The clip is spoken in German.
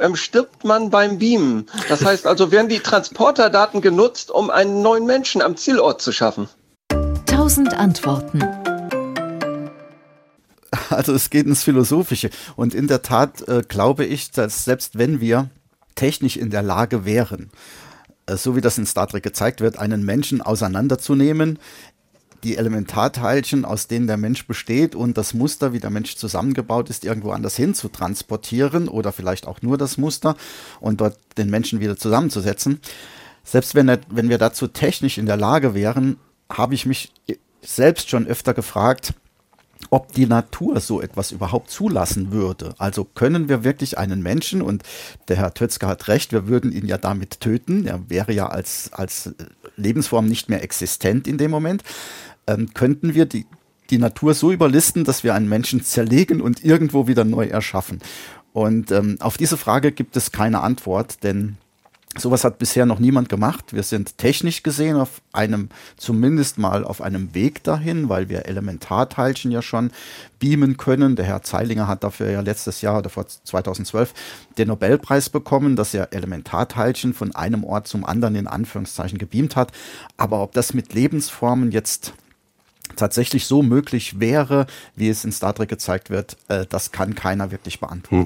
ähm, stirbt man beim Beamen. Das heißt also, werden die Transporterdaten genutzt, um einen neuen Menschen am Zielort zu schaffen? Tausend Antworten. Also es geht ins Philosophische. Und in der Tat äh, glaube ich, dass selbst wenn wir technisch in der Lage wären, äh, so wie das in Star Trek gezeigt wird, einen Menschen auseinanderzunehmen, die Elementarteilchen, aus denen der Mensch besteht und das Muster, wie der Mensch zusammengebaut ist, irgendwo anders hin zu transportieren oder vielleicht auch nur das Muster und dort den Menschen wieder zusammenzusetzen. Selbst wenn, wenn wir dazu technisch in der Lage wären, habe ich mich selbst schon öfter gefragt, ob die Natur so etwas überhaupt zulassen würde. Also können wir wirklich einen Menschen, und der Herr Tötzke hat recht, wir würden ihn ja damit töten, er wäre ja als, als Lebensform nicht mehr existent in dem Moment, ähm, könnten wir die, die Natur so überlisten, dass wir einen Menschen zerlegen und irgendwo wieder neu erschaffen. Und ähm, auf diese Frage gibt es keine Antwort, denn Sowas hat bisher noch niemand gemacht. Wir sind technisch gesehen auf einem, zumindest mal auf einem Weg dahin, weil wir Elementarteilchen ja schon beamen können. Der Herr Zeilinger hat dafür ja letztes Jahr oder vor 2012 den Nobelpreis bekommen, dass er Elementarteilchen von einem Ort zum anderen in Anführungszeichen gebeamt hat. Aber ob das mit Lebensformen jetzt tatsächlich so möglich wäre, wie es in Star Trek gezeigt wird, äh, das kann keiner wirklich beantworten. Hm.